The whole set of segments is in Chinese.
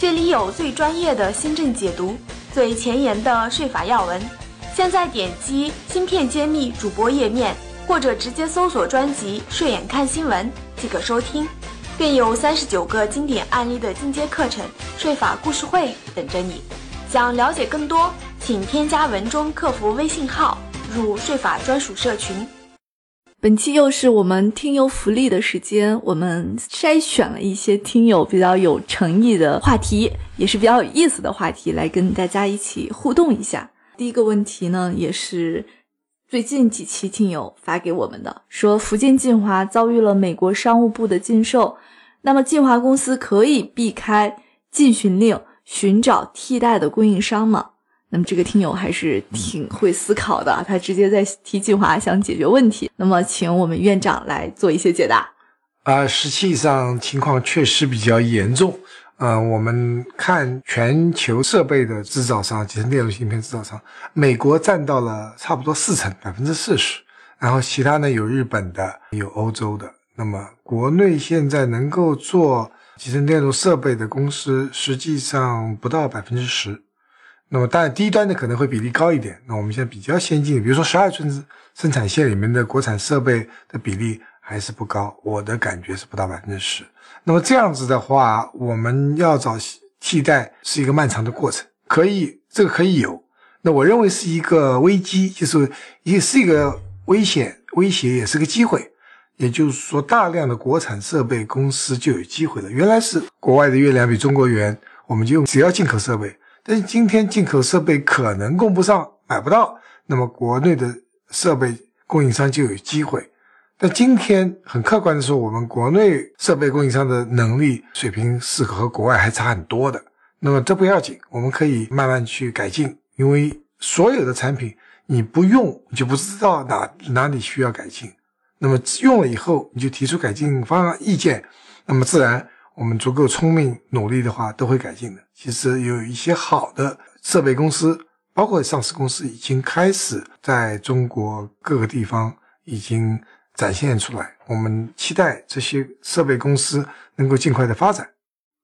这里有最专业的新政解读，最前沿的税法要闻。现在点击“芯片揭秘”主播页面，或者直接搜索专辑“税眼看新闻”即可收听，更有三十九个经典案例的进阶课程——税法故事会等着你。想了解更多，请添加文中客服微信号，入税法专属社群。本期又是我们听友福利的时间，我们筛选了一些听友比较有诚意的话题，也是比较有意思的话题，来跟大家一起互动一下。第一个问题呢，也是最近几期听友发给我们的，说福建晋华遭遇了美国商务部的禁售，那么晋华公司可以避开禁寻令，寻找替代的供应商吗？那么这个听友还是挺会思考的，他直接在提计划想解决问题。那么请我们院长来做一些解答。啊，实际上情况确实比较严重。嗯，我们看全球设备的制造商，集成电路芯片制造商，美国占到了差不多四成，百分之四十。然后其他呢有日本的，有欧洲的。那么国内现在能够做集成电路设备的公司，实际上不到百分之十。那么，当然低端的可能会比例高一点。那我们现在比较先进，比如说十二寸生产线里面的国产设备的比例还是不高，我的感觉是不到百分之十。那么这样子的话，我们要找替代是一个漫长的过程。可以，这个可以有。那我认为是一个危机，就是也是一个危险、威胁，也是个机会。也就是说，大量的国产设备公司就有机会了。原来是国外的月亮比中国圆，我们就用只要进口设备。但是今天进口设备可能供不上，买不到，那么国内的设备供应商就有机会。但今天很客观的说，我们国内设备供应商的能力水平是和国外还差很多的。那么这不要紧，我们可以慢慢去改进，因为所有的产品你不用，你就不知道哪哪里需要改进。那么用了以后，你就提出改进方案意见，那么自然。我们足够聪明、努力的话，都会改进的。其实有一些好的设备公司，包括上市公司，已经开始在中国各个地方已经展现出来。我们期待这些设备公司能够尽快的发展。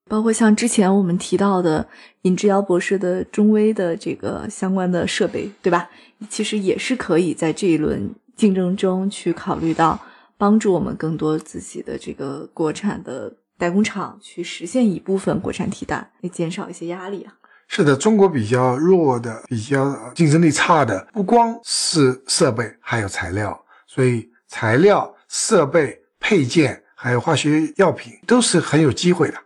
包括像之前我们提到的尹志尧博士的中微的这个相关的设备，对吧？其实也是可以在这一轮竞争中去考虑到，帮助我们更多自己的这个国产的。代工厂去实现一部分国产替代，来减少一些压力啊。是的，中国比较弱的、比较竞争力差的，不光是设备，还有材料。所以，材料、设备、配件，还有化学药品，都是很有机会的。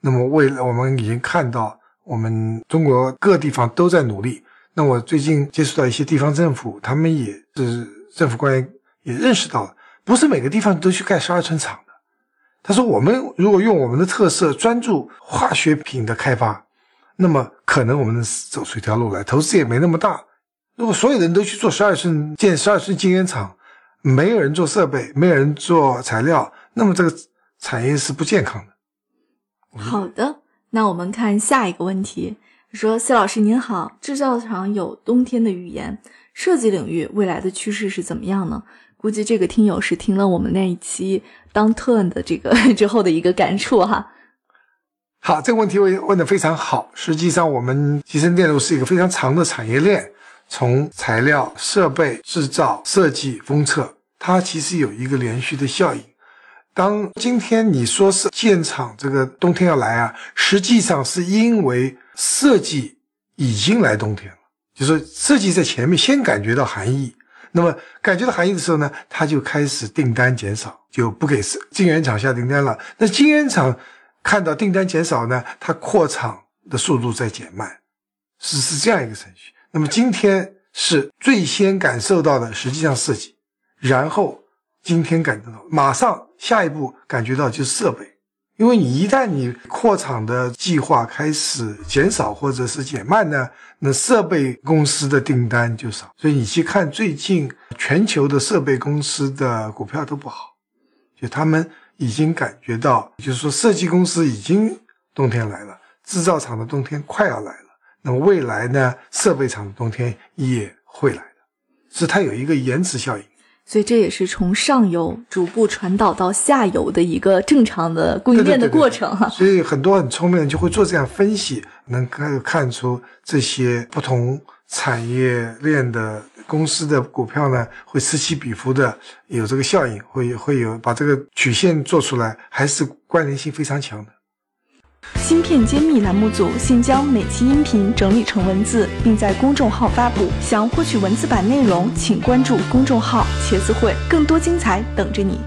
那么，为了我们已经看到，我们中国各地方都在努力。那我最近接触到一些地方政府，他们也是政府官员也认识到了，不是每个地方都去盖十二寸厂。他说：“我们如果用我们的特色专注化学品的开发，那么可能我们能走出一条路来，投资也没那么大。如果所有人都去做十二寸建十二寸晶圆厂，没有人做设备，没有人做材料，那么这个产业是不健康的。”好的，那我们看下一个问题。说：“谢老师您好，制造厂有冬天的语言，设计领域未来的趋势是怎么样呢？”估计这个听友是听了我们那一期当 turn 的这个 之后的一个感触哈。好，这个问题问问的非常好。实际上，我们集成电路是一个非常长的产业链，从材料、设备、制造、设计、封测，它其实有一个连续的效应。当今天你说是建厂这个冬天要来啊，实际上是因为设计已经来冬天了，就是设计在前面先感觉到寒意。那么感觉到含义的时候呢，他就开始订单减少，就不给晶圆厂下订单了。那晶圆厂看到订单减少呢，它扩厂的速度在减慢，是是这样一个程序。那么今天是最先感受到的，实际上设计，然后今天感觉到，马上下一步感觉到就是设备，因为你一旦你扩厂的计划开始减少或者是减慢呢，那设备公司的订单就少。所以你去看最近全球的设备公司的股票都不好，就他们已经感觉到，就是说设计公司已经冬天来了，制造厂的冬天快要来了。那么未来呢，设备厂的冬天也会来的，是它有一个延迟效应。所以这也是从上游逐步传导到下游的一个正常的供应链的过程哈。所以很多很聪明的人就会做这样分析，能看看出这些不同产业链的公司的股票呢，会此起彼伏的有这个效应，会会有把这个曲线做出来，还是关联性非常强的。芯片揭秘栏目组现将每期音频整理成文字，并在公众号发布。想获取文字版内容，请关注公众号“茄子会”，更多精彩等着你。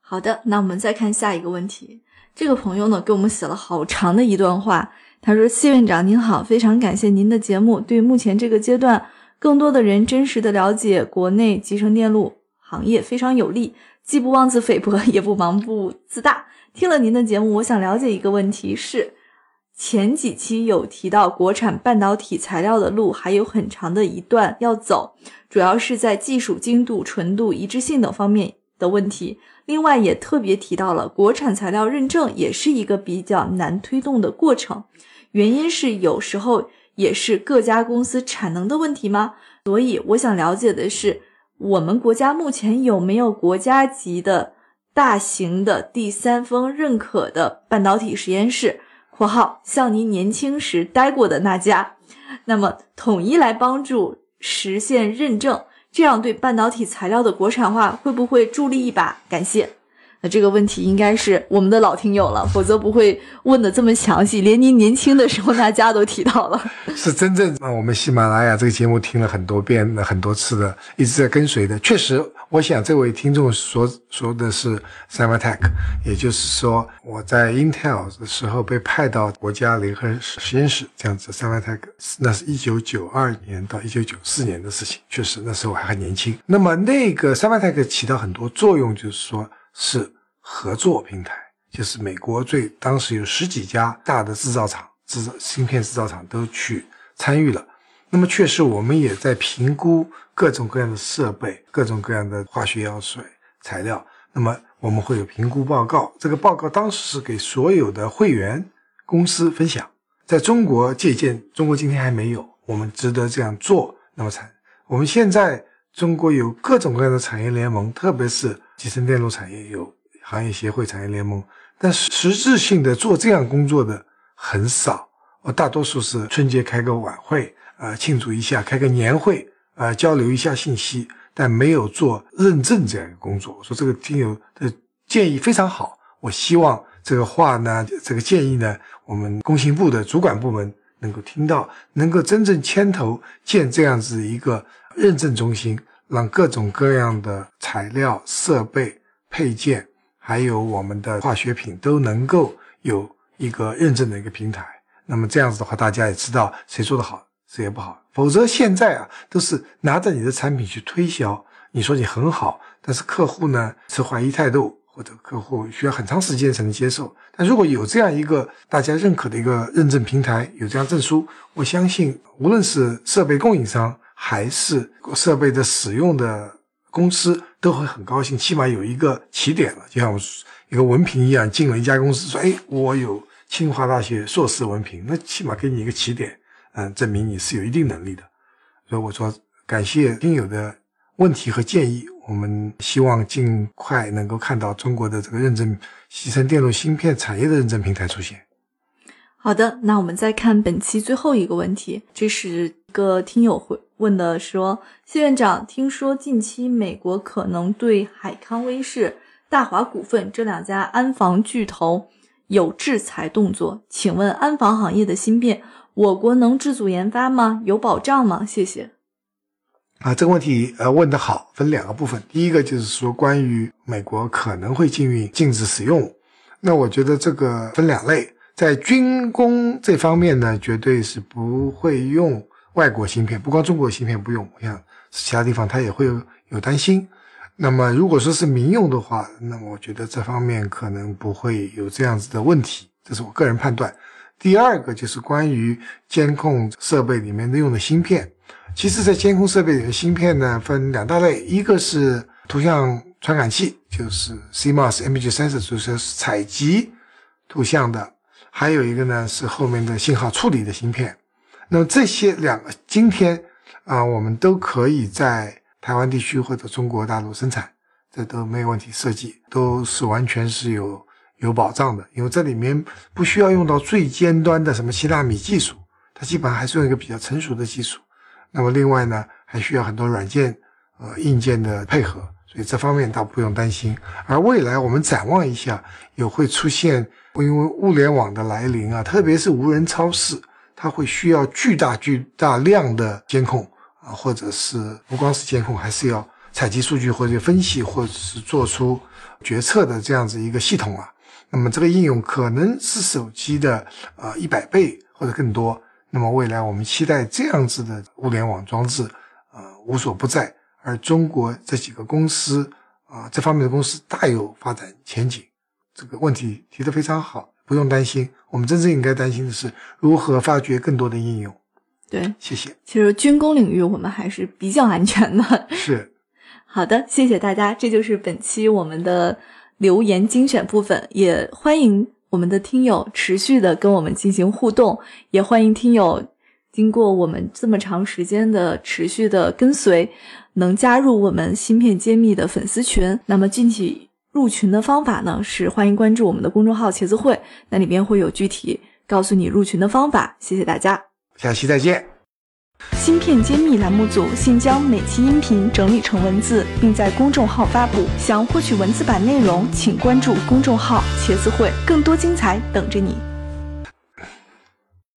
好的，那我们再看下一个问题。这个朋友呢，给我们写了好长的一段话。他说：“谢院长您好，非常感谢您的节目，对目前这个阶段更多的人真实的了解国内集成电路行业非常有利，既不妄自菲薄，也不盲目自大。”听了您的节目，我想了解一个问题是：前几期有提到国产半导体材料的路还有很长的一段要走，主要是在技术精度、纯度、一致性等方面的问题。另外也特别提到了国产材料认证也是一个比较难推动的过程，原因是有时候也是各家公司产能的问题吗？所以我想了解的是，我们国家目前有没有国家级的？大型的第三方认可的半导体实验室（括号像您年轻时待过的那家），那么统一来帮助实现认证，这样对半导体材料的国产化会不会助力一把？感谢。那这个问题应该是我们的老听友了，否则不会问的这么详细，连您年轻的时候大家都提到了。是真正让，我们喜马拉雅这个节目听了很多遍、很多次的，一直在跟随的。确实，我想这位听众所说的是 s y m a t e c 也就是说我在 Intel 的时候被派到国家联合实验室这样子。s y m a t e c 那是一九九二年到一九九四年的事情，确实那时候我还很年轻。那么那个 s y m a t e c 起到很多作用，就是说是。合作平台就是美国最当时有十几家大的制造厂、制造芯片制造厂都去参与了。那么确实，我们也在评估各种各样的设备、各种各样的化学药水材料。那么我们会有评估报告，这个报告当时是给所有的会员公司分享。在中国借鉴，中国今天还没有，我们值得这样做。那么产，我们现在中国有各种各样的产业联盟，特别是集成电路产业有。行业协会、产业联盟，但实质性的做这样工作的很少。我大多数是春节开个晚会，呃，庆祝一下，开个年会，呃，交流一下信息，但没有做认证这样一个工作。我说这个听友的建议非常好，我希望这个话呢，这个建议呢，我们工信部的主管部门能够听到，能够真正牵头建这样子一个认证中心，让各种各样的材料、设备、配件。还有我们的化学品都能够有一个认证的一个平台，那么这样子的话，大家也知道谁做的好，谁也不好。否则现在啊，都是拿着你的产品去推销，你说你很好，但是客户呢持怀疑态度，或者客户需要很长时间才能接受。但如果有这样一个大家认可的一个认证平台，有这样证书，我相信无论是设备供应商还是设备的使用的。公司都会很高兴，起码有一个起点了，就像一个文凭一样，进了一家公司，说：“哎，我有清华大学硕士文凭，那起码给你一个起点，嗯，证明你是有一定能力的。”所以我说，感谢听友的问题和建议，我们希望尽快能够看到中国的这个认证集成电路芯片产业的认证平台出现。好的，那我们再看本期最后一个问题，这是一个听友会。问的说，谢院长，听说近期美国可能对海康威视、大华股份这两家安防巨头有制裁动作，请问安防行业的芯片，我国能自主研发吗？有保障吗？谢谢。啊，这个问题呃问得好，分两个部分。第一个就是说关于美国可能会禁运、禁止使用，那我觉得这个分两类，在军工这方面呢，绝对是不会用。外国芯片不光中国芯片不用，我想其他地方它也会有有担心。那么如果说是民用的话，那么我觉得这方面可能不会有这样子的问题，这是我个人判断。第二个就是关于监控设备里面的用的芯片。其实，在监控设备里的芯片呢，分两大类，一个是图像传感器，就是 CMOS image sensor，就是采集图像的；还有一个呢是后面的信号处理的芯片。那么这些两个今天啊，我们都可以在台湾地区或者中国大陆生产，这都没有问题，设计都是完全是有有保障的，因为这里面不需要用到最尖端的什么七纳米技术，它基本上还是用一个比较成熟的技术。那么另外呢，还需要很多软件、呃硬件的配合，所以这方面倒不用担心。而未来我们展望一下，也会出现因为物联网的来临啊，特别是无人超市，它会需要巨大巨大量的监控啊，或者是不光是监控，还是要采集数据或者分析，或者是做出决策的这样子一个系统啊。那么这个应用可能是手机的呃一百倍或者更多。那么未来我们期待这样子的物联网装置，呃，无所不在。而中国这几个公司啊，这方面的公司大有发展前景。这个问题提得非常好，不用担心。我们真正应该担心的是如何发掘更多的应用。对，谢谢。其实军工领域我们还是比较安全的。是。好的，谢谢大家。这就是本期我们的留言精选部分，也欢迎。我们的听友持续的跟我们进行互动，也欢迎听友经过我们这么长时间的持续的跟随，能加入我们芯片揭秘的粉丝群。那么具体入群的方法呢，是欢迎关注我们的公众号“茄子会”，那里边会有具体告诉你入群的方法。谢谢大家，下期再见。芯片揭秘栏目组现将每期音频整理成文字，并在公众号发布。想获取文字版内容，请关注公众号“茄子会”，更多精彩等着你。